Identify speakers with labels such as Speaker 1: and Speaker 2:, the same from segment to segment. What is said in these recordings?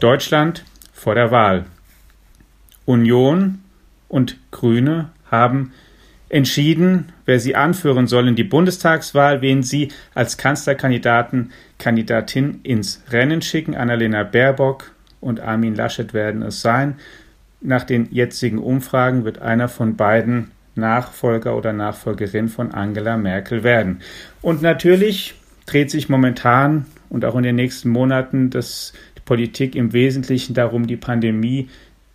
Speaker 1: Deutschland vor der Wahl. Union und Grüne haben entschieden, wer sie anführen soll in die Bundestagswahl, wen sie als Kanzlerkandidaten, Kandidatin ins Rennen schicken. Annalena Baerbock und Armin Laschet werden es sein. Nach den jetzigen Umfragen wird einer von beiden Nachfolger oder Nachfolgerin von Angela Merkel werden. Und natürlich dreht sich momentan und auch in den nächsten Monaten das Politik im Wesentlichen darum, die Pandemie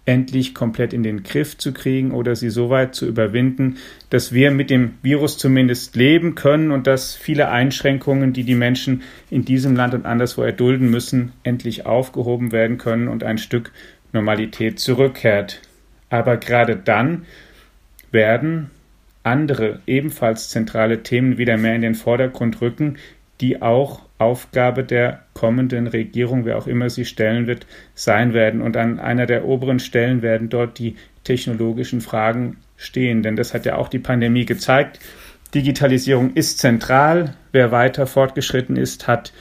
Speaker 1: endlich komplett in den Griff zu kriegen oder sie so weit zu überwinden, dass wir mit dem Virus zumindest leben können und dass viele Einschränkungen, die die Menschen in diesem Land und anderswo erdulden müssen, endlich aufgehoben werden können und ein Stück Normalität zurückkehrt. Aber gerade dann werden andere ebenfalls zentrale Themen wieder mehr in den Vordergrund rücken, die auch Aufgabe der kommenden Regierung, wer auch immer sie stellen wird, sein werden. Und an einer der oberen Stellen werden dort die technologischen Fragen stehen. Denn das hat ja auch die Pandemie gezeigt. Digitalisierung ist zentral. Wer weiter fortgeschritten ist, hat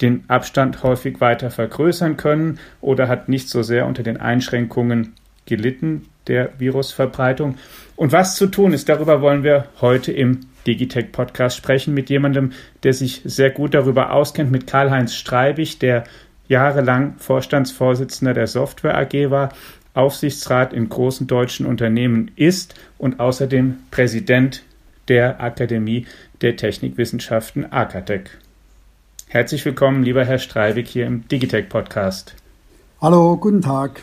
Speaker 1: den Abstand häufig weiter vergrößern können oder hat nicht so sehr unter den Einschränkungen gelitten der Virusverbreitung. Und was zu tun ist, darüber wollen wir heute im Digitech Podcast sprechen mit jemandem, der sich sehr gut darüber auskennt, mit Karl-Heinz Streibig, der jahrelang Vorstandsvorsitzender der Software AG war, Aufsichtsrat in großen deutschen Unternehmen ist und außerdem Präsident der Akademie der Technikwissenschaften AKATEC. Herzlich willkommen, lieber Herr Streibig, hier im Digitech Podcast.
Speaker 2: Hallo, guten Tag.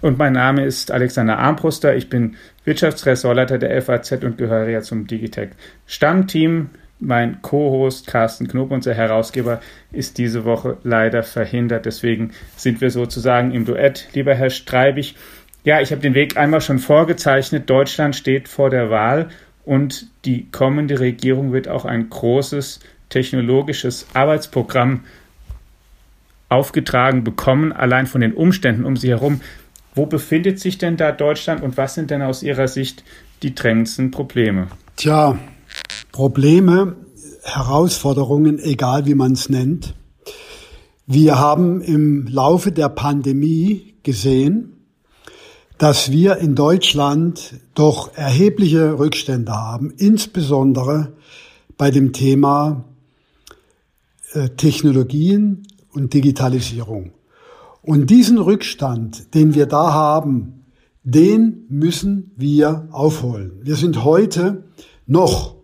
Speaker 1: Und mein Name ist Alexander Armbruster. Ich bin Wirtschaftsressortleiter der FAZ und gehöre ja zum Digitech Stammteam. Mein Co-Host Carsten Knob, unser Herausgeber, ist diese Woche leider verhindert. Deswegen sind wir sozusagen im Duett. Lieber Herr Streibig, ja, ich habe den Weg einmal schon vorgezeichnet. Deutschland steht vor der Wahl und die kommende Regierung wird auch ein großes technologisches Arbeitsprogramm aufgetragen bekommen, allein von den Umständen um sie herum. Wo befindet sich denn da Deutschland und was sind denn aus Ihrer Sicht die drängendsten Probleme?
Speaker 2: Tja, Probleme, Herausforderungen, egal wie man es nennt. Wir haben im Laufe der Pandemie gesehen, dass wir in Deutschland doch erhebliche Rückstände haben, insbesondere bei dem Thema äh, Technologien und Digitalisierung. Und diesen Rückstand, den wir da haben, den müssen wir aufholen. Wir sind heute noch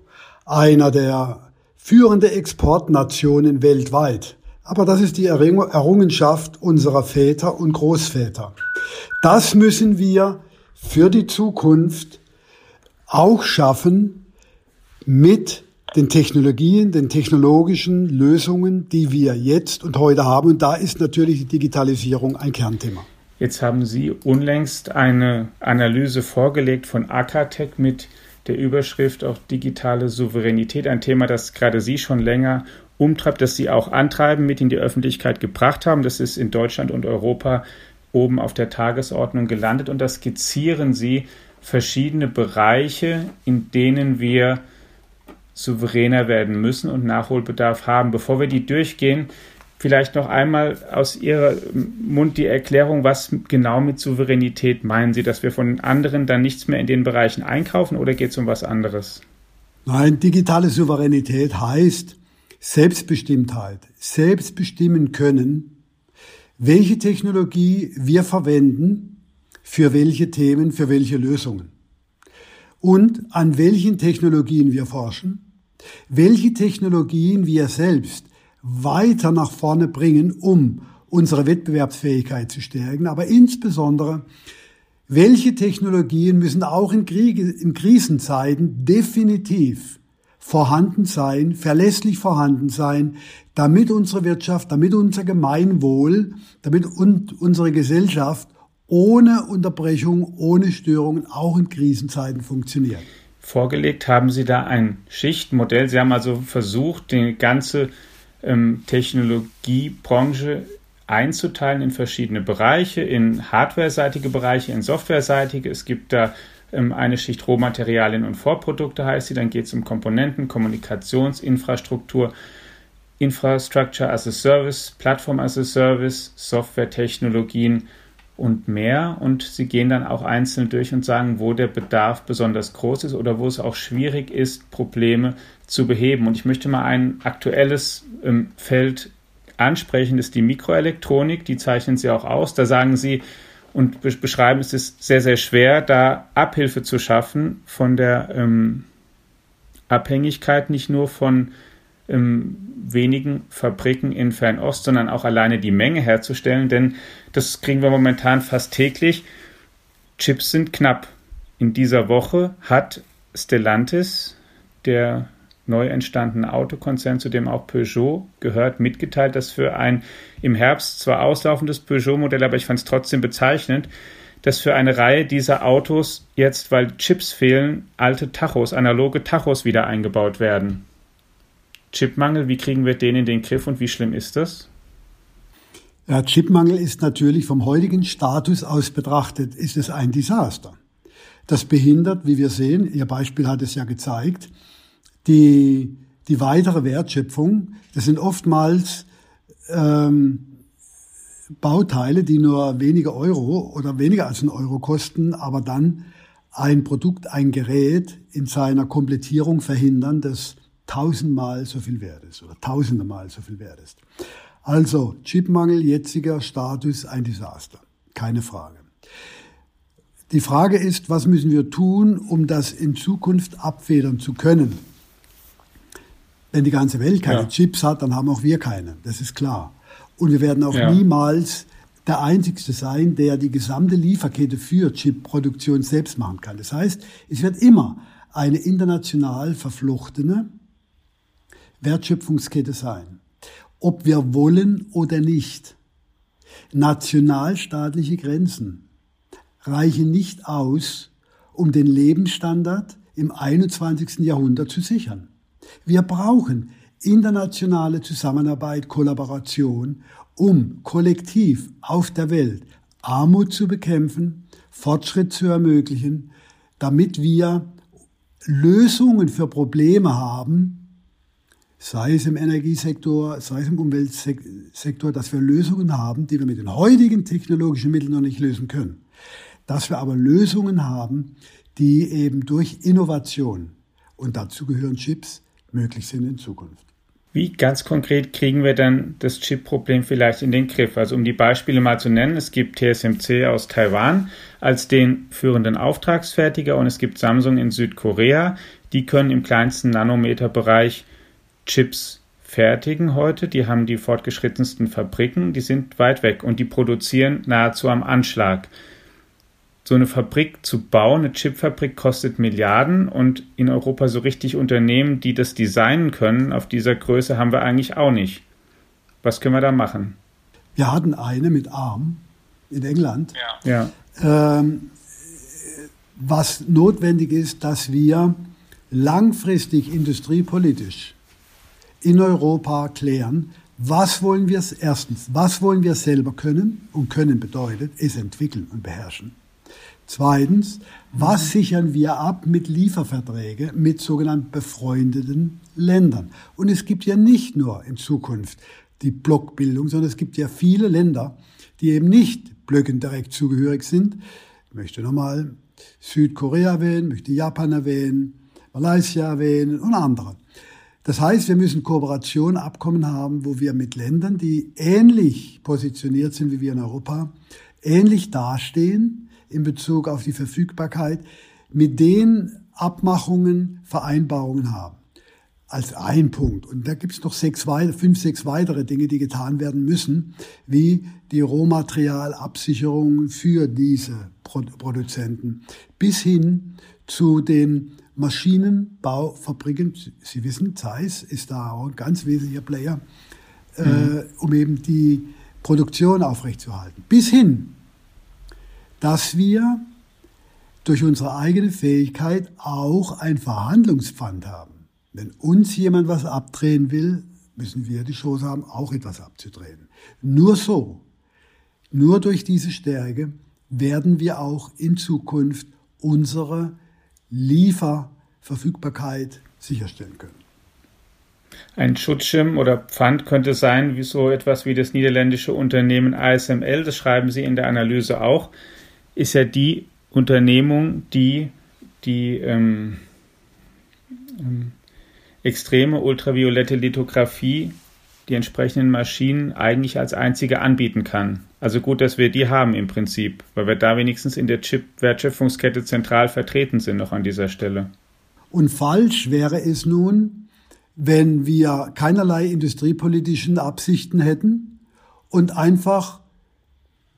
Speaker 2: einer der führenden Exportnationen weltweit. Aber das ist die Errungenschaft unserer Väter und Großväter. Das müssen wir für die Zukunft auch schaffen mit den Technologien, den technologischen Lösungen, die wir jetzt und heute haben. Und da ist natürlich die Digitalisierung ein Kernthema.
Speaker 1: Jetzt haben Sie unlängst eine Analyse vorgelegt von Akatec mit der Überschrift auch digitale Souveränität, ein Thema, das gerade Sie schon länger umtreibt, das Sie auch antreiben, mit in die Öffentlichkeit gebracht haben. Das ist in Deutschland und Europa oben auf der Tagesordnung gelandet und da skizzieren Sie verschiedene Bereiche, in denen wir souveräner werden müssen und Nachholbedarf haben. Bevor wir die durchgehen, vielleicht noch einmal aus Ihrem Mund die Erklärung, was genau mit Souveränität meinen Sie, dass wir von anderen dann nichts mehr in den Bereichen einkaufen oder geht es um was anderes?
Speaker 2: Nein, digitale Souveränität heißt Selbstbestimmtheit, selbstbestimmen können, welche Technologie wir verwenden, für welche Themen, für welche Lösungen und an welchen Technologien wir forschen welche Technologien wir selbst weiter nach vorne bringen, um unsere Wettbewerbsfähigkeit zu stärken, aber insbesondere, welche Technologien müssen auch in, Kriege, in Krisenzeiten definitiv vorhanden sein, verlässlich vorhanden sein, damit unsere Wirtschaft, damit unser Gemeinwohl, damit und unsere Gesellschaft ohne Unterbrechung, ohne Störungen auch in Krisenzeiten funktioniert
Speaker 1: vorgelegt. Haben Sie da ein Schichtmodell? Sie haben also versucht, die ganze ähm, Technologiebranche einzuteilen in verschiedene Bereiche, in hardware-seitige Bereiche, in software-seitige. Es gibt da ähm, eine Schicht Rohmaterialien und Vorprodukte heißt sie. Dann geht es um Komponenten, Kommunikationsinfrastruktur, Infrastructure as a Service, Plattform as a Service, Software-Technologien und mehr. Und sie gehen dann auch einzeln durch und sagen, wo der Bedarf besonders groß ist oder wo es auch schwierig ist, Probleme zu beheben. Und ich möchte mal ein aktuelles ähm, Feld ansprechen, das ist die Mikroelektronik. Die zeichnen sie auch aus. Da sagen sie und beschreiben, es ist sehr, sehr schwer, da Abhilfe zu schaffen von der ähm, Abhängigkeit nicht nur von wenigen Fabriken in Fernost, sondern auch alleine die Menge herzustellen, denn das kriegen wir momentan fast täglich. Chips sind knapp. In dieser Woche hat Stellantis, der neu entstandene Autokonzern, zu dem auch Peugeot gehört, mitgeteilt, dass für ein im Herbst zwar auslaufendes Peugeot-Modell, aber ich fand es trotzdem bezeichnend, dass für eine Reihe dieser Autos jetzt, weil Chips fehlen, alte Tachos, analoge Tachos wieder eingebaut werden. Chipmangel, wie kriegen wir den in den Griff und wie schlimm ist das?
Speaker 2: Ja, Chipmangel ist natürlich vom heutigen Status aus betrachtet, ist es ein Desaster. Das behindert, wie wir sehen, Ihr Beispiel hat es ja gezeigt, die, die weitere Wertschöpfung. Das sind oftmals ähm, Bauteile, die nur wenige Euro oder weniger als ein Euro kosten, aber dann ein Produkt, ein Gerät in seiner Komplettierung verhindern, das tausendmal so viel wert ist oder tausendemal so viel wert ist. Also Chipmangel, jetziger Status, ein Desaster. Keine Frage. Die Frage ist, was müssen wir tun, um das in Zukunft abfedern zu können? Wenn die ganze Welt keine ja. Chips hat, dann haben auch wir keine. Das ist klar. Und wir werden auch ja. niemals der Einzige sein, der die gesamte Lieferkette für Chipproduktion selbst machen kann. Das heißt, es wird immer eine international verflochtene Wertschöpfungskette sein. Ob wir wollen oder nicht. Nationalstaatliche Grenzen reichen nicht aus, um den Lebensstandard im 21. Jahrhundert zu sichern. Wir brauchen internationale Zusammenarbeit, Kollaboration, um kollektiv auf der Welt Armut zu bekämpfen, Fortschritt zu ermöglichen, damit wir Lösungen für Probleme haben, sei es im Energiesektor, sei es im Umweltsektor, dass wir Lösungen haben, die wir mit den heutigen technologischen Mitteln noch nicht lösen können. Dass wir aber Lösungen haben, die eben durch Innovation, und dazu gehören Chips, möglich sind in Zukunft.
Speaker 1: Wie ganz konkret kriegen wir dann das Chip-Problem vielleicht in den Griff? Also um die Beispiele mal zu nennen, es gibt TSMC aus Taiwan als den führenden Auftragsfertiger und es gibt Samsung in Südkorea. Die können im kleinsten Nanometerbereich Chips fertigen heute. Die haben die fortgeschrittensten Fabriken, die sind weit weg und die produzieren nahezu am Anschlag. So eine Fabrik zu bauen, eine Chipfabrik kostet Milliarden und in Europa so richtig Unternehmen, die das designen können, auf dieser Größe haben wir eigentlich auch nicht. Was können wir da machen?
Speaker 2: Wir hatten eine mit ARM in England.
Speaker 1: Ja.
Speaker 2: Ähm, was notwendig ist, dass wir langfristig industriepolitisch in Europa klären, was wollen wir erstens, was wollen wir selber können? Und können bedeutet, es entwickeln und beherrschen. Zweitens, was sichern wir ab mit Lieferverträgen mit sogenannten befreundeten Ländern? Und es gibt ja nicht nur in Zukunft die Blockbildung, sondern es gibt ja viele Länder, die eben nicht Blöcken direkt zugehörig sind. Ich möchte nochmal Südkorea erwähnen, möchte Japan erwähnen, Malaysia erwähnen und andere. Das heißt, wir müssen Kooperationsabkommen haben, wo wir mit Ländern, die ähnlich positioniert sind wie wir in Europa, ähnlich dastehen in Bezug auf die Verfügbarkeit, mit den Abmachungen, Vereinbarungen haben. Als ein Punkt. Und da gibt es noch sechs, fünf, sechs weitere Dinge, die getan werden müssen, wie die Rohmaterialabsicherung für diese Produzenten bis hin zu den Maschinenbaufabriken, Sie wissen, Zeiss ist da auch ein ganz wesentlicher Player, mhm. äh, um eben die Produktion aufrechtzuerhalten. Bis hin, dass wir durch unsere eigene Fähigkeit auch ein Verhandlungspfand haben. Wenn uns jemand was abdrehen will, müssen wir die Chance haben, auch etwas abzudrehen. Nur so, nur durch diese Stärke werden wir auch in Zukunft unsere Lieferverfügbarkeit sicherstellen können.
Speaker 1: Ein Schutzschirm oder Pfand könnte sein, wie so etwas wie das niederländische Unternehmen ASML, das schreiben Sie in der Analyse auch, ist ja die Unternehmung, die die ähm, ähm, extreme ultraviolette Lithografie, die entsprechenden Maschinen eigentlich als einzige anbieten kann. Also gut, dass wir die haben im Prinzip, weil wir da wenigstens in der Chip-Wertschöpfungskette zentral vertreten sind noch an dieser Stelle.
Speaker 2: Und falsch wäre es nun, wenn wir keinerlei industriepolitischen Absichten hätten und einfach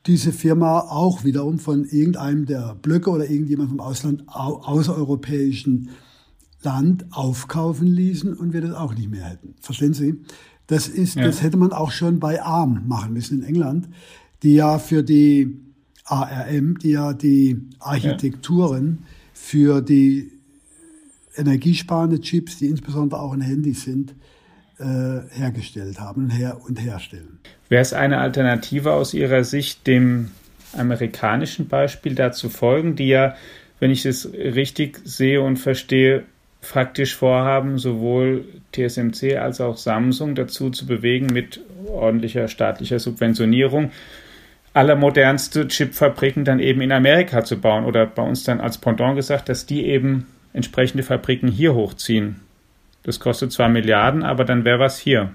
Speaker 2: diese Firma auch wiederum von irgendeinem der Blöcke oder irgendjemand vom Ausland, außereuropäischen Land aufkaufen ließen und wir das auch nicht mehr hätten. Verstehen Sie? Das ist, ja. das hätte man auch schon bei ARM machen müssen in England, die ja für die ARM, die ja die Architekturen ja. für die energiesparende Chips, die insbesondere auch in Handys sind, äh, hergestellt haben und, her und herstellen.
Speaker 1: Wäre es eine Alternative aus Ihrer Sicht, dem amerikanischen Beispiel dazu folgen, die ja, wenn ich es richtig sehe und verstehe, faktisch vorhaben, sowohl TSMC als auch Samsung dazu zu bewegen, mit ordentlicher staatlicher Subventionierung allermodernste Chipfabriken dann eben in Amerika zu bauen oder bei uns dann als Pendant gesagt, dass die eben entsprechende Fabriken hier hochziehen. Das kostet zwar Milliarden, aber dann wäre was hier.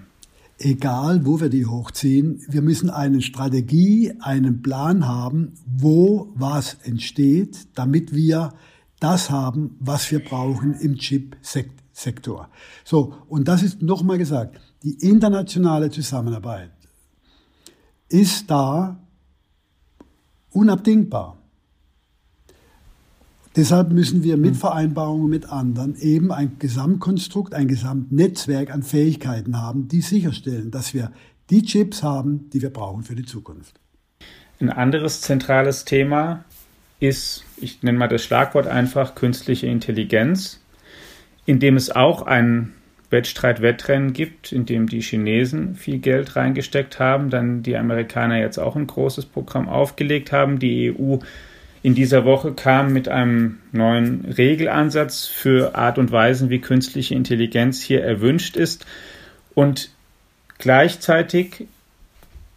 Speaker 2: Egal, wo wir die hochziehen, wir müssen eine Strategie, einen Plan haben, wo was entsteht, damit wir das haben, was wir brauchen im Chip-Sektor. So, und das ist nochmal gesagt, die internationale Zusammenarbeit ist da unabdingbar. Deshalb müssen wir mit hm. Vereinbarungen mit anderen eben ein Gesamtkonstrukt, ein Gesamtnetzwerk an Fähigkeiten haben, die sicherstellen, dass wir die Chips haben, die wir brauchen für die Zukunft.
Speaker 1: Ein anderes zentrales Thema ist, ich nenne mal das Schlagwort einfach, künstliche Intelligenz, in dem es auch ein Wettstreit-Wettrennen gibt, in dem die Chinesen viel Geld reingesteckt haben, dann die Amerikaner jetzt auch ein großes Programm aufgelegt haben, die EU in dieser Woche kam mit einem neuen Regelansatz für Art und Weisen, wie künstliche Intelligenz hier erwünscht ist. Und gleichzeitig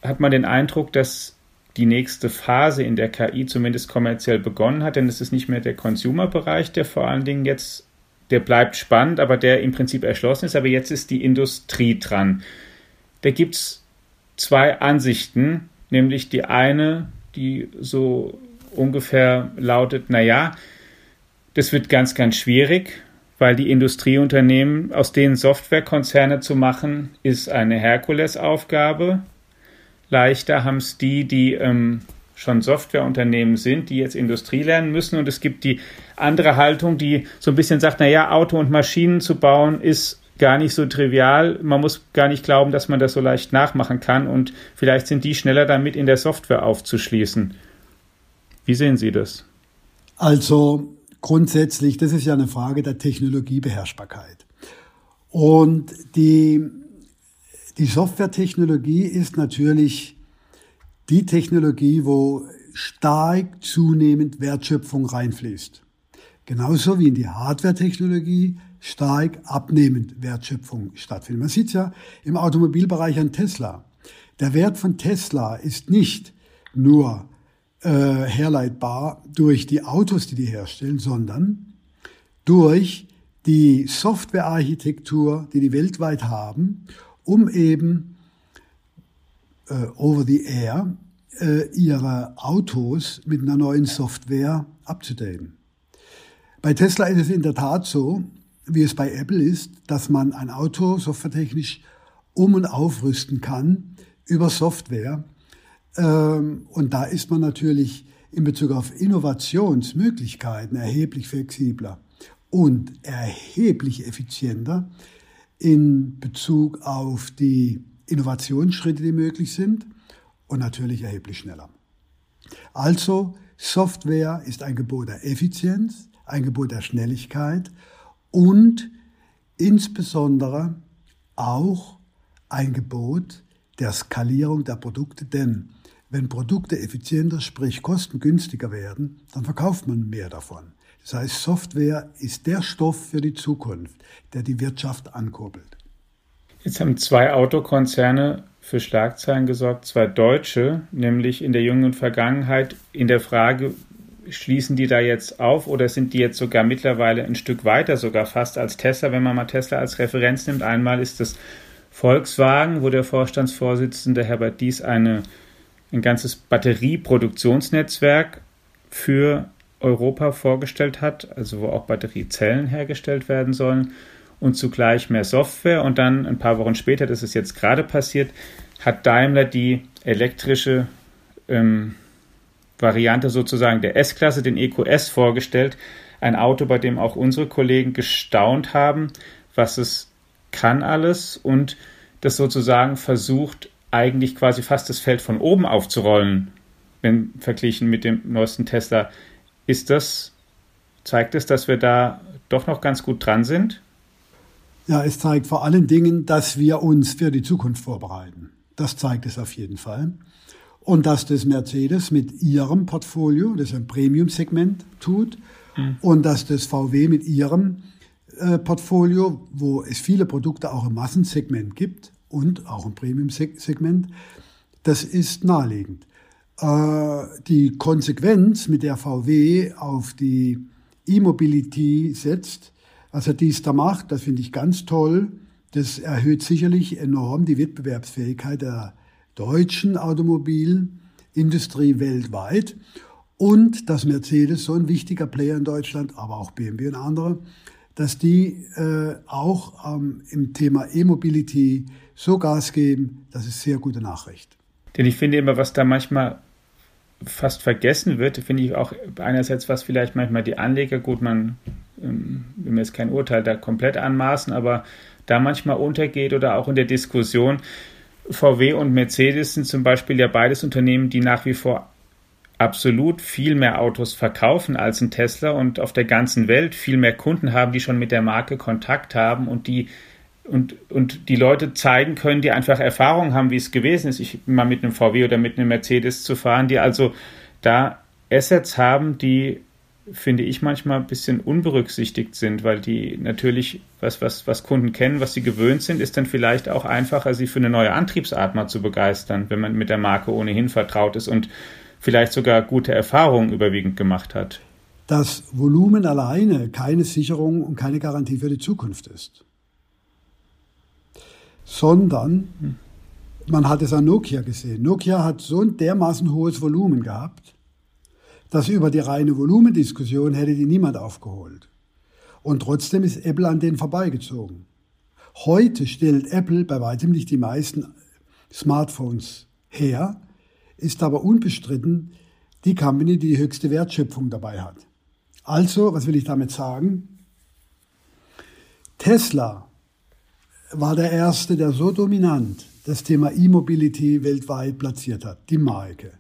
Speaker 1: hat man den Eindruck, dass die nächste Phase in der KI zumindest kommerziell begonnen hat, denn es ist nicht mehr der Consumer-Bereich, der vor allen Dingen jetzt, der bleibt spannend, aber der im Prinzip erschlossen ist, aber jetzt ist die Industrie dran. Da gibt es zwei Ansichten, nämlich die eine, die so ungefähr lautet, naja, das wird ganz, ganz schwierig, weil die Industrieunternehmen, aus denen Softwarekonzerne zu machen, ist eine Herkulesaufgabe. Leichter haben es die, die ähm, schon Softwareunternehmen sind, die jetzt Industrie lernen müssen. Und es gibt die andere Haltung, die so ein bisschen sagt, naja, Auto und Maschinen zu bauen ist gar nicht so trivial. Man muss gar nicht glauben, dass man das so leicht nachmachen kann. Und vielleicht sind die schneller damit in der Software aufzuschließen. Wie sehen Sie das?
Speaker 2: Also grundsätzlich, das ist ja eine Frage der Technologiebeherrschbarkeit. Und die, die Softwaretechnologie ist natürlich die Technologie, wo stark zunehmend Wertschöpfung reinfließt. Genauso wie in die Hardware-Technologie stark abnehmend Wertschöpfung stattfindet. Man sieht ja im Automobilbereich an Tesla. Der Wert von Tesla ist nicht nur äh, herleitbar durch die Autos, die die herstellen, sondern durch die Softwarearchitektur, die die weltweit haben, um eben äh, over the air äh, ihre Autos mit einer neuen Software abzudaten. Bei Tesla ist es in der Tat so, wie es bei Apple ist, dass man ein Auto softwaretechnisch um und aufrüsten kann über Software, ähm, und da ist man natürlich in Bezug auf Innovationsmöglichkeiten erheblich flexibler und erheblich effizienter in Bezug auf die Innovationsschritte, die möglich sind und natürlich erheblich schneller. Also Software ist ein Gebot der Effizienz, ein Gebot der Schnelligkeit und insbesondere auch ein Gebot der Skalierung der Produkte, denn wenn Produkte effizienter, sprich kostengünstiger werden, dann verkauft man mehr davon. Das heißt, Software ist der Stoff für die Zukunft, der die Wirtschaft ankurbelt.
Speaker 1: Jetzt haben zwei Autokonzerne für Schlagzeilen gesorgt, zwei deutsche, nämlich in der jüngeren Vergangenheit in der Frage, schließen die da jetzt auf oder sind die jetzt sogar mittlerweile ein Stück weiter, sogar fast als Tesla, wenn man mal Tesla als Referenz nimmt. Einmal ist das Volkswagen, wo der Vorstandsvorsitzende Herbert Dies eine, ein ganzes Batterieproduktionsnetzwerk für Europa vorgestellt hat, also wo auch Batteriezellen hergestellt werden sollen und zugleich mehr Software. Und dann ein paar Wochen später, das ist jetzt gerade passiert, hat Daimler die elektrische ähm, Variante sozusagen der S-Klasse, den EQS, vorgestellt. Ein Auto, bei dem auch unsere Kollegen gestaunt haben, was es kann alles und das sozusagen versucht, eigentlich quasi fast das Feld von oben aufzurollen, wenn verglichen mit dem neuesten Tesla. Ist das, zeigt es, dass wir da doch noch ganz gut dran sind?
Speaker 2: Ja, es zeigt vor allen Dingen, dass wir uns für die Zukunft vorbereiten. Das zeigt es auf jeden Fall. Und dass das Mercedes mit ihrem Portfolio, das ein Premium-Segment tut, mhm. und dass das VW mit ihrem äh, Portfolio, wo es viele Produkte auch im Massensegment gibt und auch im Premium-Segment, das ist naheliegend. Äh, die Konsequenz, mit der VW auf die E-Mobility setzt, was er dies da macht, das finde ich ganz toll. Das erhöht sicherlich enorm die Wettbewerbsfähigkeit der deutschen Automobilindustrie weltweit. Und dass Mercedes, so ein wichtiger Player in Deutschland, aber auch BMW und andere, dass die äh, auch ähm, im Thema E-Mobility so Gas geben, das ist sehr gute Nachricht.
Speaker 1: Denn ich finde immer, was da manchmal fast vergessen wird, finde ich auch einerseits, was vielleicht manchmal die Anleger, gut, man ähm, will mir jetzt kein Urteil da komplett anmaßen, aber da manchmal untergeht oder auch in der Diskussion. VW und Mercedes sind zum Beispiel ja beides Unternehmen, die nach wie vor absolut viel mehr Autos verkaufen als ein Tesla und auf der ganzen Welt viel mehr Kunden haben, die schon mit der Marke Kontakt haben und die und, und die Leute zeigen können, die einfach Erfahrung haben, wie es gewesen ist, ich mal mit einem VW oder mit einem Mercedes zu fahren, die also da Assets haben, die finde ich manchmal ein bisschen unberücksichtigt sind, weil die natürlich, was, was, was Kunden kennen, was sie gewöhnt sind, ist dann vielleicht auch einfacher, sie für eine neue Antriebsart mal zu begeistern, wenn man mit der Marke ohnehin vertraut ist und vielleicht sogar gute Erfahrungen überwiegend gemacht hat.
Speaker 2: Dass Volumen alleine keine Sicherung und keine Garantie für die Zukunft ist. Sondern, hm. man hat es an Nokia gesehen. Nokia hat so ein dermaßen hohes Volumen gehabt, dass über die reine Volumendiskussion hätte die niemand aufgeholt. Und trotzdem ist Apple an denen vorbeigezogen. Heute stellt Apple bei weitem nicht die meisten Smartphones her, ist aber unbestritten die Company, die die höchste Wertschöpfung dabei hat. Also, was will ich damit sagen? Tesla war der erste, der so dominant das Thema E-Mobility weltweit platziert hat. Die Marke,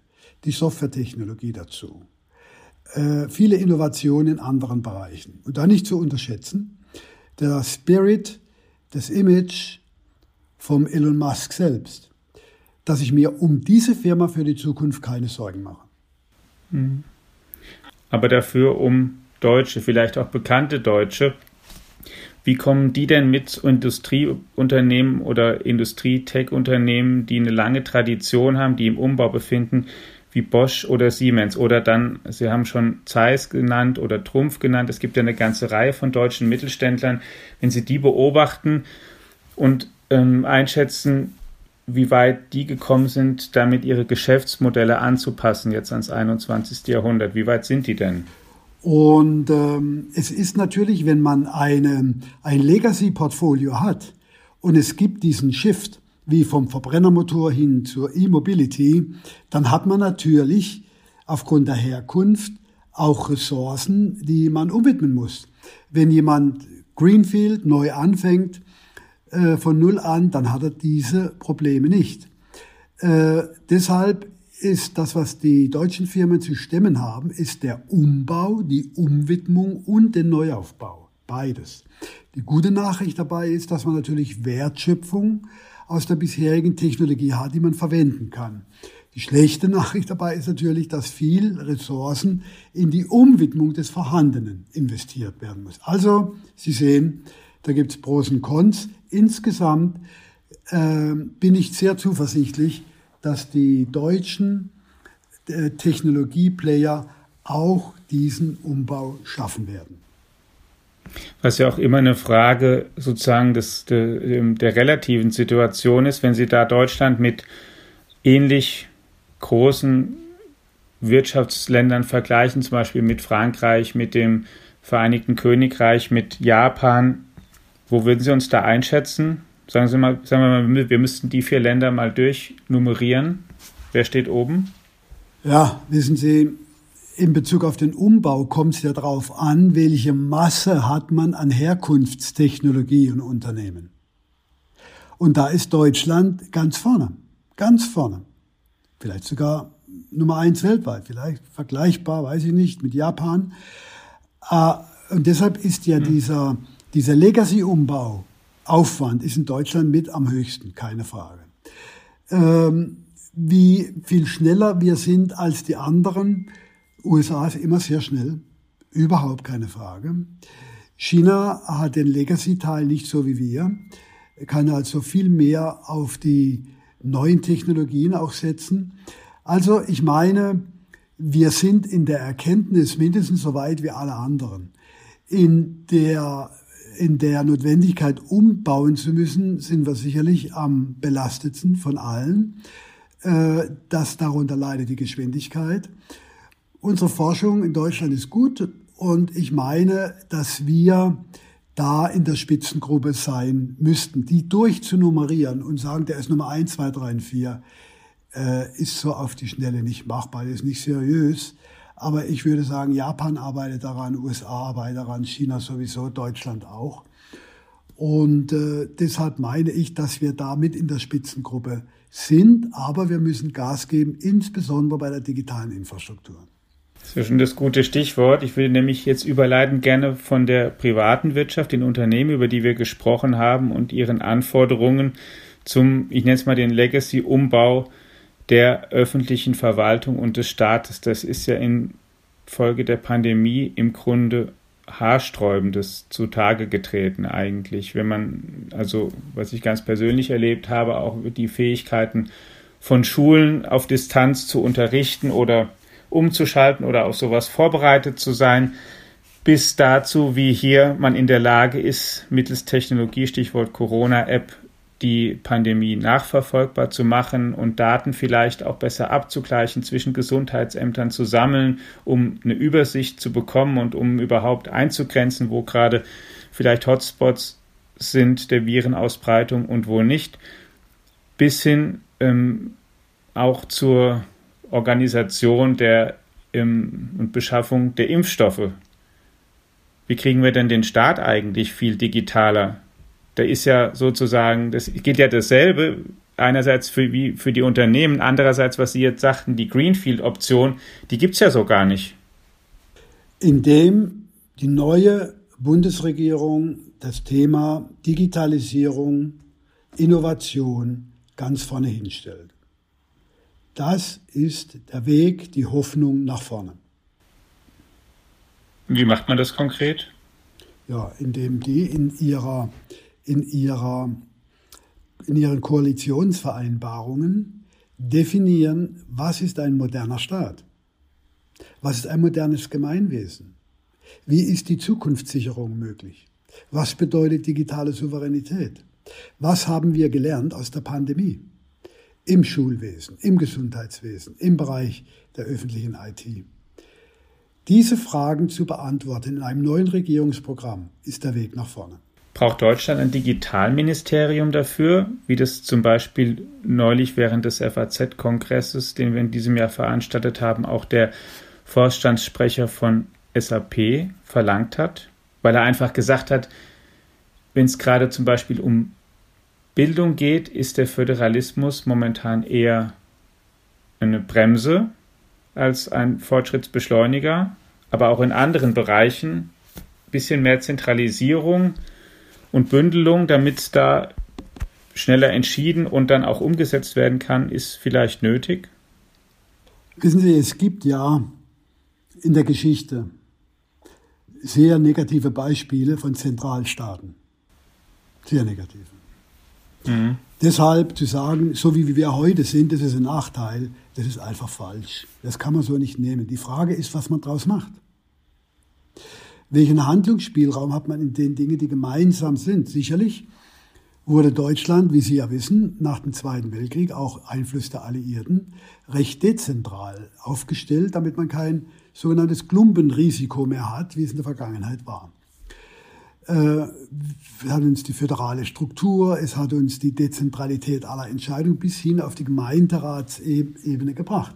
Speaker 2: die Softwaretechnologie dazu äh, viele Innovationen in anderen Bereichen. Und da nicht zu unterschätzen, der Spirit, das Image vom Elon Musk selbst, dass ich mir um diese Firma für die Zukunft keine Sorgen mache.
Speaker 1: Mhm. Aber dafür um Deutsche, vielleicht auch bekannte Deutsche, wie kommen die denn mit Industrieunternehmen oder Industrie-Tech-Unternehmen, die eine lange Tradition haben, die im Umbau befinden, wie Bosch oder Siemens oder dann, Sie haben schon Zeiss genannt oder Trumpf genannt. Es gibt ja eine ganze Reihe von deutschen Mittelständlern. Wenn Sie die beobachten und ähm, einschätzen, wie weit die gekommen sind, damit ihre Geschäftsmodelle anzupassen jetzt ans 21. Jahrhundert. Wie weit sind die denn?
Speaker 2: Und ähm, es ist natürlich, wenn man eine, ein Legacy-Portfolio hat und es gibt diesen Shift, wie vom Verbrennermotor hin zur E-Mobility, dann hat man natürlich aufgrund der Herkunft auch Ressourcen, die man umwidmen muss. Wenn jemand Greenfield neu anfängt, äh, von Null an, dann hat er diese Probleme nicht. Äh, deshalb ist das, was die deutschen Firmen zu stemmen haben, ist der Umbau, die Umwidmung und der Neuaufbau. Beides. Die gute Nachricht dabei ist, dass man natürlich Wertschöpfung aus der bisherigen Technologie hat, die man verwenden kann. Die schlechte Nachricht dabei ist natürlich, dass viel Ressourcen in die Umwidmung des Vorhandenen investiert werden muss. Also, Sie sehen, da gibt es Pros und Cons. Insgesamt äh, bin ich sehr zuversichtlich, dass die deutschen äh, Technologieplayer auch diesen Umbau schaffen werden.
Speaker 1: Was ja auch immer eine Frage sozusagen des, der, der relativen Situation ist, wenn Sie da Deutschland mit ähnlich großen Wirtschaftsländern vergleichen, zum Beispiel mit Frankreich, mit dem Vereinigten Königreich, mit Japan. Wo würden Sie uns da einschätzen? Sagen Sie mal, sagen wir mal, wir müssten die vier Länder mal durchnummerieren. Wer steht oben?
Speaker 2: Ja, wissen Sie, in Bezug auf den Umbau kommt es ja darauf an, welche Masse hat man an Herkunftstechnologie und Unternehmen. Und da ist Deutschland ganz vorne, ganz vorne. Vielleicht sogar Nummer eins weltweit, vielleicht vergleichbar, weiß ich nicht, mit Japan. Ah, und deshalb ist ja mhm. dieser, dieser Legacy-Umbau, Aufwand ist in Deutschland mit am höchsten, keine Frage. Ähm, wie viel schneller wir sind als die anderen, USA ist immer sehr schnell, überhaupt keine Frage. China hat den Legacy-Teil nicht so wie wir, kann also viel mehr auf die neuen Technologien auch setzen. Also ich meine, wir sind in der Erkenntnis mindestens so weit wie alle anderen. In der, in der Notwendigkeit umbauen zu müssen, sind wir sicherlich am belastetsten von allen. Äh, das darunter leidet die Geschwindigkeit. Unsere Forschung in Deutschland ist gut und ich meine, dass wir da in der Spitzengruppe sein müssten, die durchzunummerieren und sagen, der ist Nummer 1, 2, 3 und 4 äh, ist so auf die Schnelle nicht machbar, ist nicht seriös. Aber ich würde sagen, Japan arbeitet daran, USA arbeitet daran, China sowieso, Deutschland auch. Und äh, deshalb meine ich, dass wir damit in der Spitzengruppe sind, aber wir müssen Gas geben, insbesondere bei der digitalen Infrastruktur.
Speaker 1: Das ist schon das gute Stichwort. Ich würde nämlich jetzt überleiten gerne von der privaten Wirtschaft, den Unternehmen, über die wir gesprochen haben und ihren Anforderungen zum, ich nenne es mal den Legacy-Umbau der öffentlichen Verwaltung und des Staates. Das ist ja infolge der Pandemie im Grunde haarsträubendes zutage getreten eigentlich, wenn man, also was ich ganz persönlich erlebt habe, auch die Fähigkeiten von Schulen auf Distanz zu unterrichten oder umzuschalten oder auf sowas vorbereitet zu sein, bis dazu, wie hier man in der Lage ist, mittels Technologie, Stichwort Corona-App, die Pandemie nachverfolgbar zu machen und Daten vielleicht auch besser abzugleichen zwischen Gesundheitsämtern zu sammeln, um eine Übersicht zu bekommen und um überhaupt einzugrenzen, wo gerade vielleicht Hotspots sind der Virenausbreitung und wo nicht, bis hin ähm, auch zur Organisation der ähm, und Beschaffung der Impfstoffe. Wie kriegen wir denn den Staat eigentlich viel digitaler da ist ja sozusagen, das gilt ja dasselbe, einerseits für, wie für die Unternehmen, andererseits, was Sie jetzt sagten, die Greenfield-Option, die gibt es ja so gar nicht.
Speaker 2: Indem die neue Bundesregierung das Thema Digitalisierung, Innovation ganz vorne hinstellt. Das ist der Weg, die Hoffnung nach vorne.
Speaker 1: Wie macht man das konkret?
Speaker 2: Ja, indem die in ihrer in, ihrer, in ihren Koalitionsvereinbarungen definieren, was ist ein moderner Staat? Was ist ein modernes Gemeinwesen? Wie ist die Zukunftssicherung möglich? Was bedeutet digitale Souveränität? Was haben wir gelernt aus der Pandemie? Im Schulwesen, im Gesundheitswesen, im Bereich der öffentlichen IT. Diese Fragen zu beantworten in einem neuen Regierungsprogramm ist der Weg nach vorne.
Speaker 1: Braucht Deutschland ein Digitalministerium dafür, wie das zum Beispiel neulich während des FAZ-Kongresses, den wir in diesem Jahr veranstaltet haben, auch der Vorstandssprecher von SAP verlangt hat, weil er einfach gesagt hat, wenn es gerade zum Beispiel um Bildung geht, ist der Föderalismus momentan eher eine Bremse als ein Fortschrittsbeschleuniger, aber auch in anderen Bereichen ein bisschen mehr Zentralisierung, und Bündelung, damit da schneller entschieden und dann auch umgesetzt werden kann, ist vielleicht nötig?
Speaker 2: Wissen Sie, es gibt ja in der Geschichte sehr negative Beispiele von Zentralstaaten. Sehr negative. Mhm. Deshalb zu sagen, so wie wir heute sind, das ist ein Nachteil, das ist einfach falsch. Das kann man so nicht nehmen. Die Frage ist, was man daraus macht. Welchen Handlungsspielraum hat man in den Dingen, die gemeinsam sind? Sicherlich wurde Deutschland, wie Sie ja wissen, nach dem Zweiten Weltkrieg, auch Einfluss der Alliierten, recht dezentral aufgestellt, damit man kein sogenanntes Klumpenrisiko mehr hat, wie es in der Vergangenheit war. Äh, es hat uns die föderale Struktur, es hat uns die Dezentralität aller Entscheidungen bis hin auf die Gemeinderatsebene gebracht.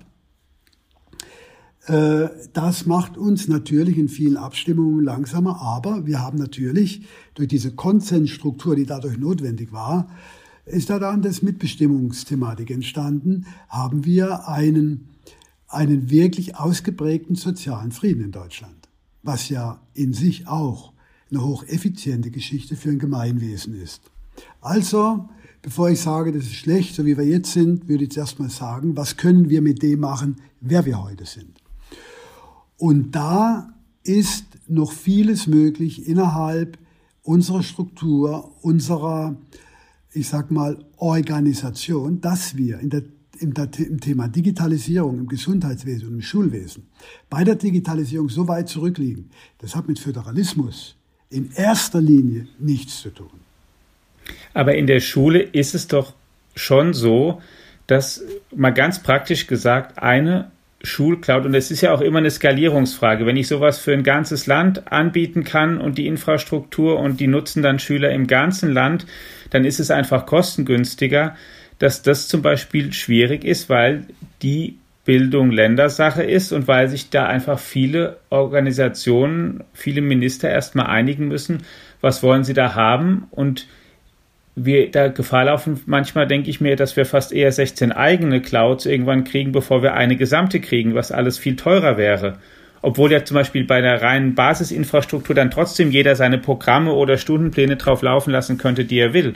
Speaker 2: Äh, das macht uns natürlich in vielen Abstimmungen langsamer, aber wir haben natürlich durch diese Konsensstruktur, die dadurch notwendig war, ist da dann das Mitbestimmungsthematik entstanden, haben wir einen, einen wirklich ausgeprägten sozialen Frieden in Deutschland, was ja in sich auch eine hocheffiziente Geschichte für ein Gemeinwesen ist. Also, bevor ich sage, das ist schlecht, so wie wir jetzt sind, würde ich zuerst mal sagen, was können wir mit dem machen, wer wir heute sind. Und da ist noch vieles möglich innerhalb unserer Struktur, unserer, ich sag mal, Organisation, dass wir in der im, Thema Digitalisierung im Gesundheitswesen und im Schulwesen bei der Digitalisierung so weit zurückliegen. Das hat mit Föderalismus in erster Linie nichts zu tun.
Speaker 1: Aber in der Schule ist es doch schon so, dass mal ganz praktisch gesagt eine Schulcloud, und es ist ja auch immer eine Skalierungsfrage, wenn ich sowas für ein ganzes Land anbieten kann und die Infrastruktur und die nutzen dann Schüler im ganzen Land, dann ist es einfach kostengünstiger, dass das zum Beispiel schwierig ist, weil die Bildung Ländersache ist und weil sich da einfach viele Organisationen, viele Minister erstmal einigen müssen, was wollen sie da haben? Und wir da Gefahr laufen, manchmal denke ich mir, dass wir fast eher 16 eigene Clouds irgendwann kriegen, bevor wir eine gesamte kriegen, was alles viel teurer wäre. Obwohl ja zum Beispiel bei der reinen Basisinfrastruktur dann trotzdem jeder seine Programme oder Stundenpläne drauf laufen lassen könnte, die er will.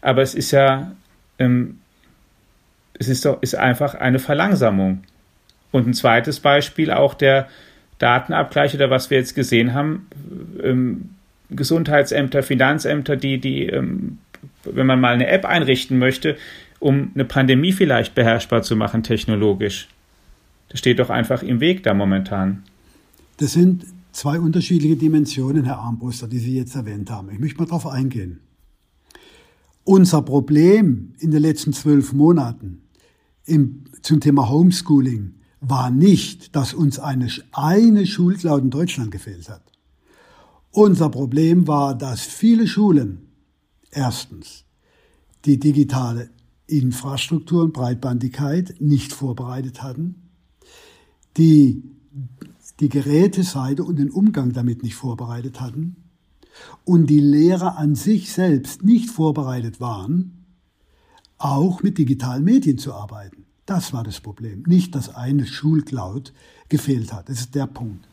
Speaker 1: Aber es ist ja ähm, es ist doch ist einfach eine Verlangsamung. Und ein zweites Beispiel auch der Datenabgleich oder was wir jetzt gesehen haben, ähm, Gesundheitsämter, Finanzämter, die, die, ähm, wenn man mal eine App einrichten möchte, um eine Pandemie vielleicht beherrschbar zu machen technologisch. Das steht doch einfach im Weg da momentan.
Speaker 2: Das sind zwei unterschiedliche Dimensionen, Herr Armbruster, die Sie jetzt erwähnt haben. Ich möchte mal darauf eingehen. Unser Problem in den letzten zwölf Monaten im, zum Thema Homeschooling war nicht, dass uns eine, eine Schulcloud in Deutschland gefehlt hat. Unser Problem war, dass viele Schulen erstens die digitale Infrastruktur und Breitbandigkeit nicht vorbereitet hatten, die die Geräteseite und den Umgang damit nicht vorbereitet hatten und die Lehrer an sich selbst nicht vorbereitet waren, auch mit digitalen Medien zu arbeiten. Das war das Problem. Nicht, dass eine Schulcloud gefehlt hat. Das ist der Punkt.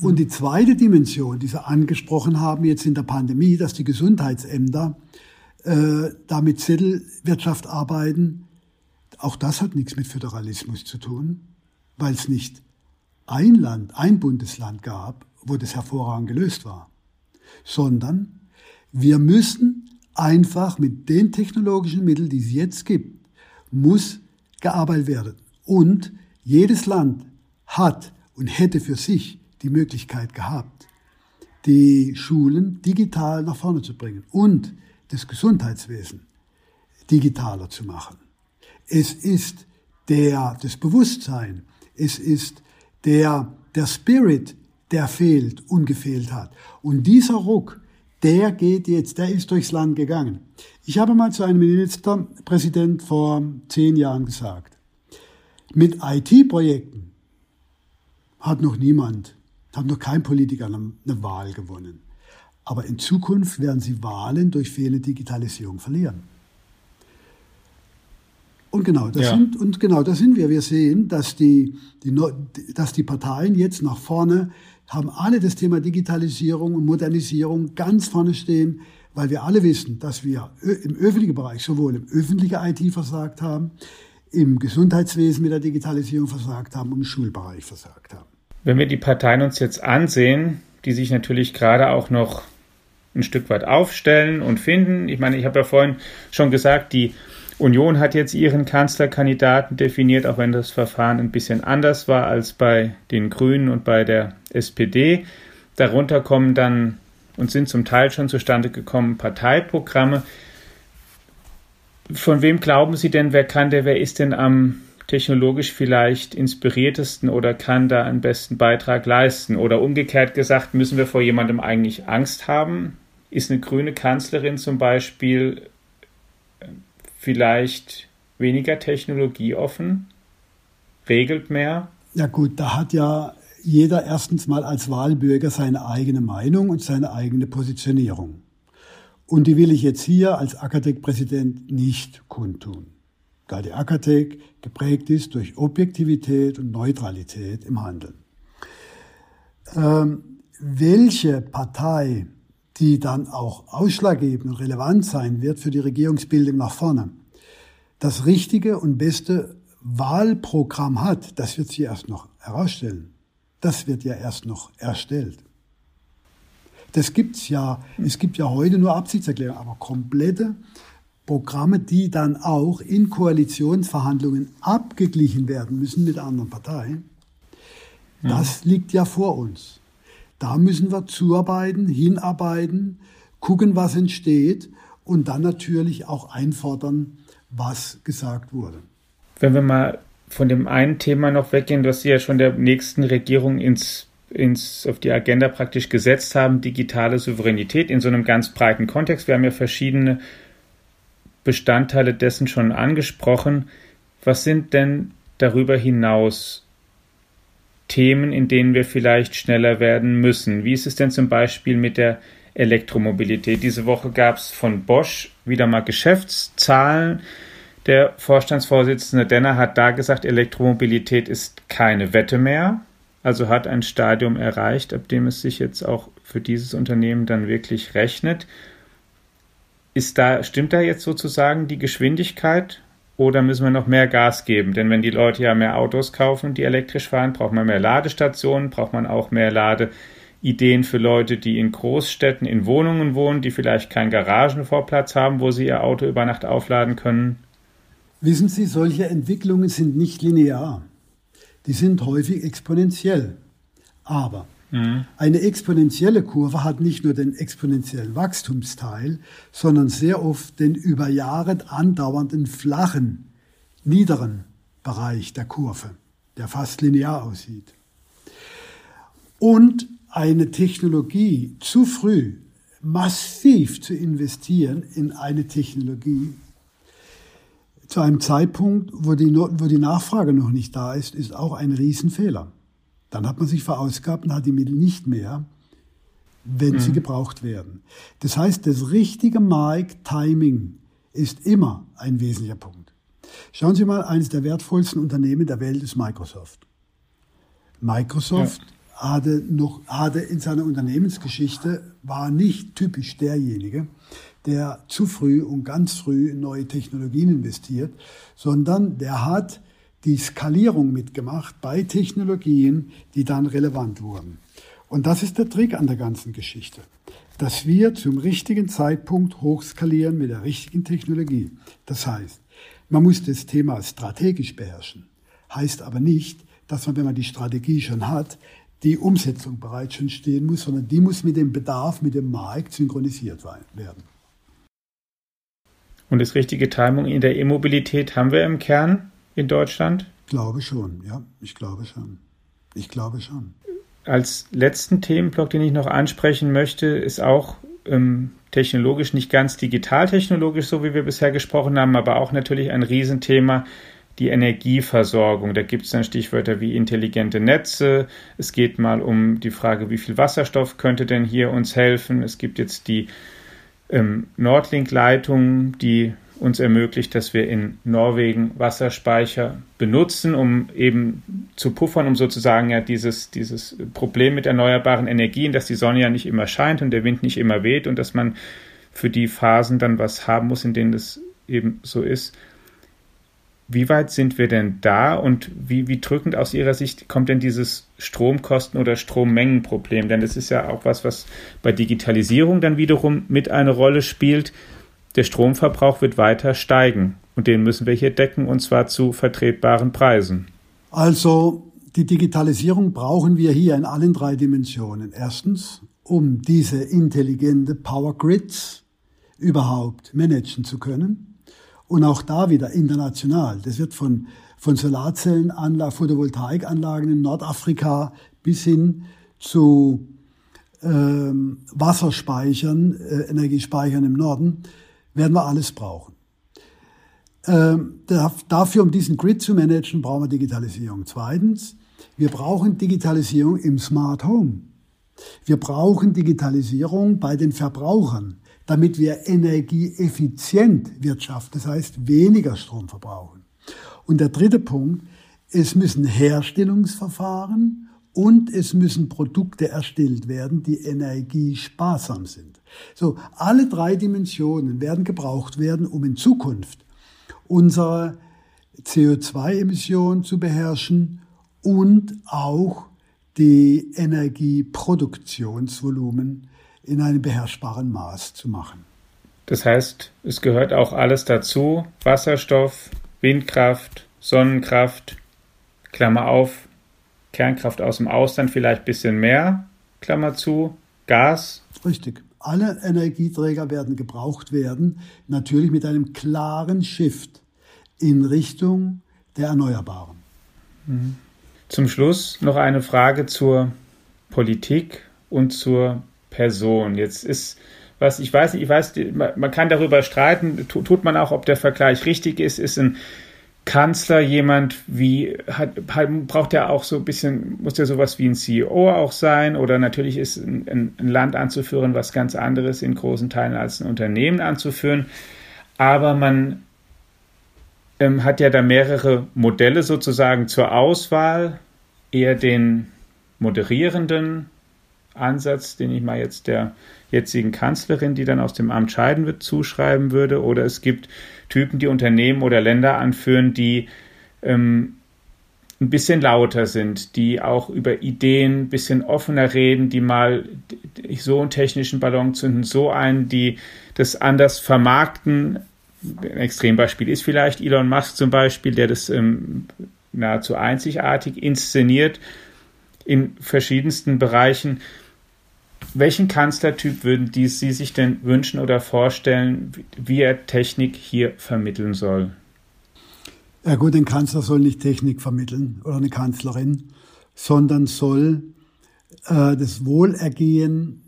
Speaker 2: Und die zweite Dimension, die Sie angesprochen haben jetzt in der Pandemie, dass die Gesundheitsämter äh, da mit Zettelwirtschaft arbeiten, auch das hat nichts mit Föderalismus zu tun, weil es nicht ein Land, ein Bundesland gab, wo das hervorragend gelöst war, sondern wir müssen einfach mit den technologischen Mitteln, die es jetzt gibt, muss gearbeitet werden. Und jedes Land hat und hätte für sich die Möglichkeit gehabt, die Schulen digital nach vorne zu bringen und das Gesundheitswesen digitaler zu machen. Es ist der, das Bewusstsein, es ist der, der Spirit, der fehlt und gefehlt hat. Und dieser Ruck, der geht jetzt, der ist durchs Land gegangen. Ich habe mal zu einem Ministerpräsident vor zehn Jahren gesagt, mit IT-Projekten hat noch niemand, hat noch kein Politiker eine, eine Wahl gewonnen. Aber in Zukunft werden sie Wahlen durch fehlende Digitalisierung verlieren. Und genau, das ja. sind, und genau das sind wir. Wir sehen, dass die, die, dass die Parteien jetzt nach vorne haben alle das Thema Digitalisierung und Modernisierung ganz vorne stehen, weil wir alle wissen, dass wir im öffentlichen Bereich sowohl im öffentlichen IT versagt haben, im Gesundheitswesen mit der Digitalisierung versagt haben und im Schulbereich versagt haben.
Speaker 1: Wenn wir die Parteien uns jetzt ansehen, die sich natürlich gerade auch noch ein Stück weit aufstellen und finden. Ich meine, ich habe ja vorhin schon gesagt, die Union hat jetzt ihren Kanzlerkandidaten definiert, auch wenn das Verfahren ein bisschen anders war als bei den Grünen und bei der SPD. Darunter kommen dann und sind zum Teil schon zustande gekommen Parteiprogramme. Von wem glauben Sie denn, wer kann der, wer ist denn am technologisch vielleicht inspiriertesten oder kann da einen besten Beitrag leisten? Oder umgekehrt gesagt, müssen wir vor jemandem eigentlich Angst haben? Ist eine grüne Kanzlerin zum Beispiel äh, vielleicht weniger technologieoffen? Regelt mehr?
Speaker 2: Ja gut, da hat ja jeder erstens mal als Wahlbürger seine eigene Meinung und seine eigene Positionierung. Und die will ich jetzt hier als Akadek-Präsident nicht kundtun, da die Akadek geprägt ist durch Objektivität und Neutralität im Handeln. Ähm, welche Partei, die dann auch ausschlaggebend und relevant sein wird für die Regierungsbildung nach vorne, das richtige und beste Wahlprogramm hat, das wird sie erst noch herausstellen. Das wird ja erst noch erstellt. Das gibt's ja, es gibt ja heute nur Absichtserklärungen, aber komplette Programme, die dann auch in Koalitionsverhandlungen abgeglichen werden müssen mit anderen Parteien, mhm. das liegt ja vor uns. Da müssen wir zuarbeiten, hinarbeiten, gucken, was entsteht und dann natürlich auch einfordern, was gesagt wurde.
Speaker 1: Wenn wir mal von dem einen Thema noch weggehen, das Sie ja schon der nächsten Regierung ins, ins, auf die Agenda praktisch gesetzt haben, digitale Souveränität in so einem ganz breiten Kontext. Wir haben ja verschiedene Bestandteile dessen schon angesprochen. Was sind denn darüber hinaus Themen, in denen wir vielleicht schneller werden müssen? Wie ist es denn zum Beispiel mit der Elektromobilität? Diese Woche gab es von Bosch wieder mal Geschäftszahlen der Vorstandsvorsitzende Denner hat da gesagt, Elektromobilität ist keine Wette mehr, also hat ein Stadium erreicht, ab dem es sich jetzt auch für dieses Unternehmen dann wirklich rechnet. Ist da, stimmt da jetzt sozusagen die Geschwindigkeit oder müssen wir noch mehr Gas geben? Denn wenn die Leute ja mehr Autos kaufen, die elektrisch fahren, braucht man mehr Ladestationen, braucht man auch mehr Ladeideen für Leute, die in Großstädten in Wohnungen wohnen, die vielleicht keinen Garagenvorplatz haben, wo sie ihr Auto über Nacht aufladen können.
Speaker 2: Wissen Sie, solche Entwicklungen sind nicht linear. Die sind häufig exponentiell. Aber mhm. eine exponentielle Kurve hat nicht nur den exponentiellen Wachstumsteil, sondern sehr oft den über Jahre andauernden flachen, niederen Bereich der Kurve, der fast linear aussieht. Und eine Technologie zu früh massiv zu investieren in eine Technologie, zu einem Zeitpunkt, wo die, wo die Nachfrage noch nicht da ist, ist auch ein Riesenfehler. Dann hat man sich verausgabt und hat die Mittel nicht mehr, wenn mhm. sie gebraucht werden. Das heißt, das richtige Markt-Timing ist immer ein wesentlicher Punkt. Schauen Sie mal, eines der wertvollsten Unternehmen der Welt ist Microsoft. Microsoft ja. hatte noch, hatte in seiner Unternehmensgeschichte, war nicht typisch derjenige, der zu früh und ganz früh in neue Technologien investiert, sondern der hat die Skalierung mitgemacht bei Technologien, die dann relevant wurden. Und das ist der Trick an der ganzen Geschichte, dass wir zum richtigen Zeitpunkt hochskalieren mit der richtigen Technologie. Das heißt, man muss das Thema strategisch beherrschen. Heißt aber nicht, dass man, wenn man die Strategie schon hat, die Umsetzung bereits schon stehen muss, sondern die muss mit dem Bedarf, mit dem Markt synchronisiert werden.
Speaker 1: Und das richtige Timing in der E-Mobilität haben wir im Kern in Deutschland?
Speaker 2: Ich glaube schon, ja, ich glaube schon. Ich glaube schon.
Speaker 1: Als letzten Themenblock, den ich noch ansprechen möchte, ist auch ähm, technologisch nicht ganz digital-technologisch, so wie wir bisher gesprochen haben, aber auch natürlich ein Riesenthema, die Energieversorgung. Da gibt es dann Stichwörter wie intelligente Netze. Es geht mal um die Frage, wie viel Wasserstoff könnte denn hier uns helfen. Es gibt jetzt die ähm, Nordlink-Leitung, die uns ermöglicht, dass wir in Norwegen Wasserspeicher benutzen, um eben zu puffern, um sozusagen ja dieses, dieses Problem mit erneuerbaren Energien, dass die Sonne ja nicht immer scheint und der Wind nicht immer weht und dass man für die Phasen dann was haben muss, in denen das eben so ist. Wie weit sind wir denn da und wie, wie drückend aus Ihrer Sicht kommt denn dieses Stromkosten- oder Strommengenproblem? Denn das ist ja auch was, was bei Digitalisierung dann wiederum mit eine Rolle spielt. Der Stromverbrauch wird weiter steigen und den müssen wir hier decken und zwar zu vertretbaren Preisen.
Speaker 2: Also die Digitalisierung brauchen wir hier in allen drei Dimensionen. Erstens, um diese intelligente Power Grids überhaupt managen zu können. Und auch da wieder international. Das wird von, von Solarzellenanlagen, Photovoltaikanlagen in Nordafrika bis hin zu ähm, Wasserspeichern, äh, Energiespeichern im Norden, werden wir alles brauchen. Ähm, dafür, um diesen Grid zu managen, brauchen wir Digitalisierung. Zweitens, wir brauchen Digitalisierung im Smart Home. Wir brauchen Digitalisierung bei den Verbrauchern damit wir energieeffizient wirtschaften, das heißt weniger Strom verbrauchen. Und der dritte Punkt, es müssen Herstellungsverfahren und es müssen Produkte erstellt werden, die energiesparsam sind. So, alle drei Dimensionen werden gebraucht werden, um in Zukunft unsere CO2-Emissionen zu beherrschen und auch die Energieproduktionsvolumen in einem beherrschbaren Maß zu machen.
Speaker 1: Das heißt, es gehört auch alles dazu, Wasserstoff, Windkraft, Sonnenkraft, Klammer auf, Kernkraft aus dem Ausland vielleicht ein bisschen mehr, Klammer zu, Gas.
Speaker 2: Richtig. Alle Energieträger werden gebraucht werden, natürlich mit einem klaren Shift in Richtung der Erneuerbaren.
Speaker 1: Mhm. Zum Schluss noch eine Frage zur Politik und zur Person. Jetzt ist was ich weiß nicht, ich weiß, man kann darüber streiten, tut man auch, ob der Vergleich richtig ist, ist ein Kanzler jemand wie, hat, braucht er auch so ein bisschen, muss der sowas wie ein CEO auch sein oder natürlich ist ein, ein, Land anzuführen was ganz anderes in großen Teilen als ein Unternehmen anzuführen, aber man ähm, hat ja da mehrere Modelle sozusagen zur Auswahl, eher den moderierenden Ansatz, den ich mal jetzt der jetzigen Kanzlerin, die dann aus dem Amt scheiden wird, zuschreiben würde. Oder es gibt Typen, die Unternehmen oder Länder anführen, die ähm, ein bisschen lauter sind, die auch über Ideen ein bisschen offener reden, die mal so einen technischen Ballon zünden, so einen, die das anders vermarkten. Ein Extrembeispiel ist vielleicht Elon Musk zum Beispiel, der das ähm, nahezu einzigartig inszeniert in verschiedensten Bereichen. Welchen Kanzlertyp würden die Sie sich denn wünschen oder vorstellen, wie er Technik hier vermitteln soll?
Speaker 2: Ja gut, ein Kanzler soll nicht Technik vermitteln oder eine Kanzlerin, sondern soll äh, das Wohlergehen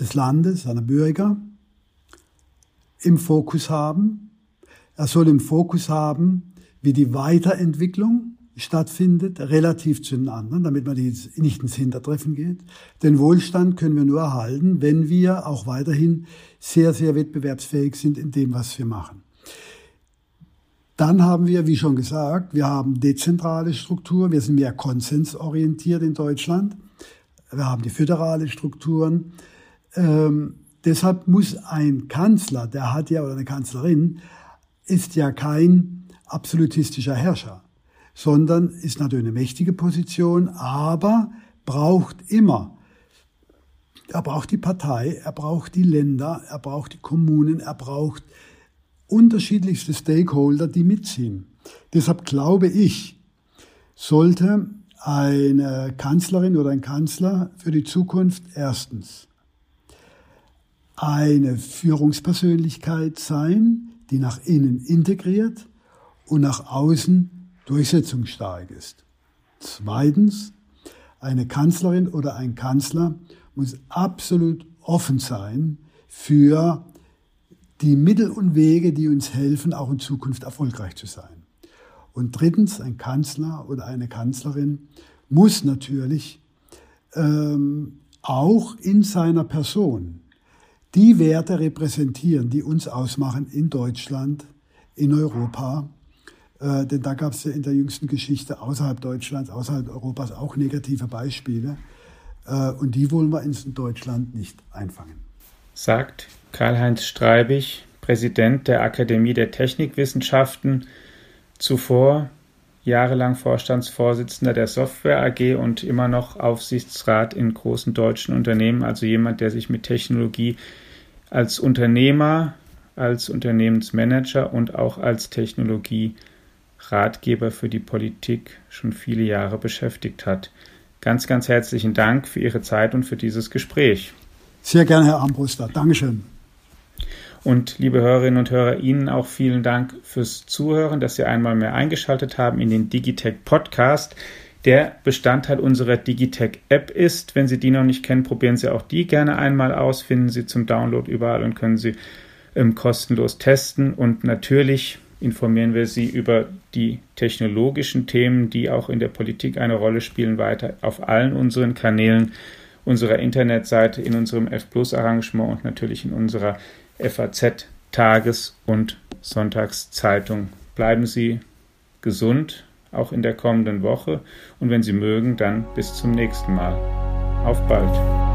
Speaker 2: des Landes, seiner Bürger, im Fokus haben. Er soll im Fokus haben, wie die Weiterentwicklung stattfindet, relativ zu den anderen, damit man nicht ins Hintertreffen geht. Den Wohlstand können wir nur erhalten, wenn wir auch weiterhin sehr, sehr wettbewerbsfähig sind in dem, was wir machen. Dann haben wir, wie schon gesagt, wir haben dezentrale Strukturen, wir sind mehr konsensorientiert in Deutschland. Wir haben die föderale Strukturen. Ähm, deshalb muss ein Kanzler, der hat ja, oder eine Kanzlerin, ist ja kein absolutistischer Herrscher sondern ist natürlich eine mächtige Position, aber braucht immer, er braucht die Partei, er braucht die Länder, er braucht die Kommunen, er braucht unterschiedlichste Stakeholder, die mitziehen. Deshalb glaube ich, sollte eine Kanzlerin oder ein Kanzler für die Zukunft erstens eine Führungspersönlichkeit sein, die nach innen integriert und nach außen durchsetzungsstark ist. Zweitens, eine Kanzlerin oder ein Kanzler muss absolut offen sein für die Mittel und Wege, die uns helfen, auch in Zukunft erfolgreich zu sein. Und drittens, ein Kanzler oder eine Kanzlerin muss natürlich ähm, auch in seiner Person die Werte repräsentieren, die uns ausmachen in Deutschland, in Europa äh, denn da gab es ja in der jüngsten Geschichte außerhalb Deutschlands, außerhalb Europas auch negative Beispiele. Äh, und die wollen wir in Deutschland nicht einfangen.
Speaker 1: Sagt Karl-Heinz Streibig, Präsident der Akademie der Technikwissenschaften, zuvor jahrelang Vorstandsvorsitzender der Software AG und immer noch Aufsichtsrat in großen deutschen Unternehmen, also jemand, der sich mit Technologie als Unternehmer, als Unternehmensmanager und auch als Technologie-Ratgeber für die Politik schon viele Jahre beschäftigt hat. Ganz, ganz herzlichen Dank für Ihre Zeit und für dieses Gespräch.
Speaker 2: Sehr gerne, Herr Armbruster. Dankeschön.
Speaker 1: Und liebe Hörerinnen und Hörer, Ihnen auch vielen Dank fürs Zuhören, dass Sie einmal mehr eingeschaltet haben in den Digitech Podcast, der Bestandteil unserer Digitech App ist. Wenn Sie die noch nicht kennen, probieren Sie auch die gerne einmal aus, finden Sie zum Download überall und können Sie ähm, kostenlos testen. Und natürlich informieren wir Sie über die technologischen Themen, die auch in der Politik eine Rolle spielen, weiter auf allen unseren Kanälen, unserer Internetseite, in unserem F Plus Arrangement und natürlich in unserer FAZ Tages- und Sonntagszeitung. Bleiben Sie gesund, auch in der kommenden Woche und wenn Sie mögen, dann bis zum nächsten Mal. Auf bald!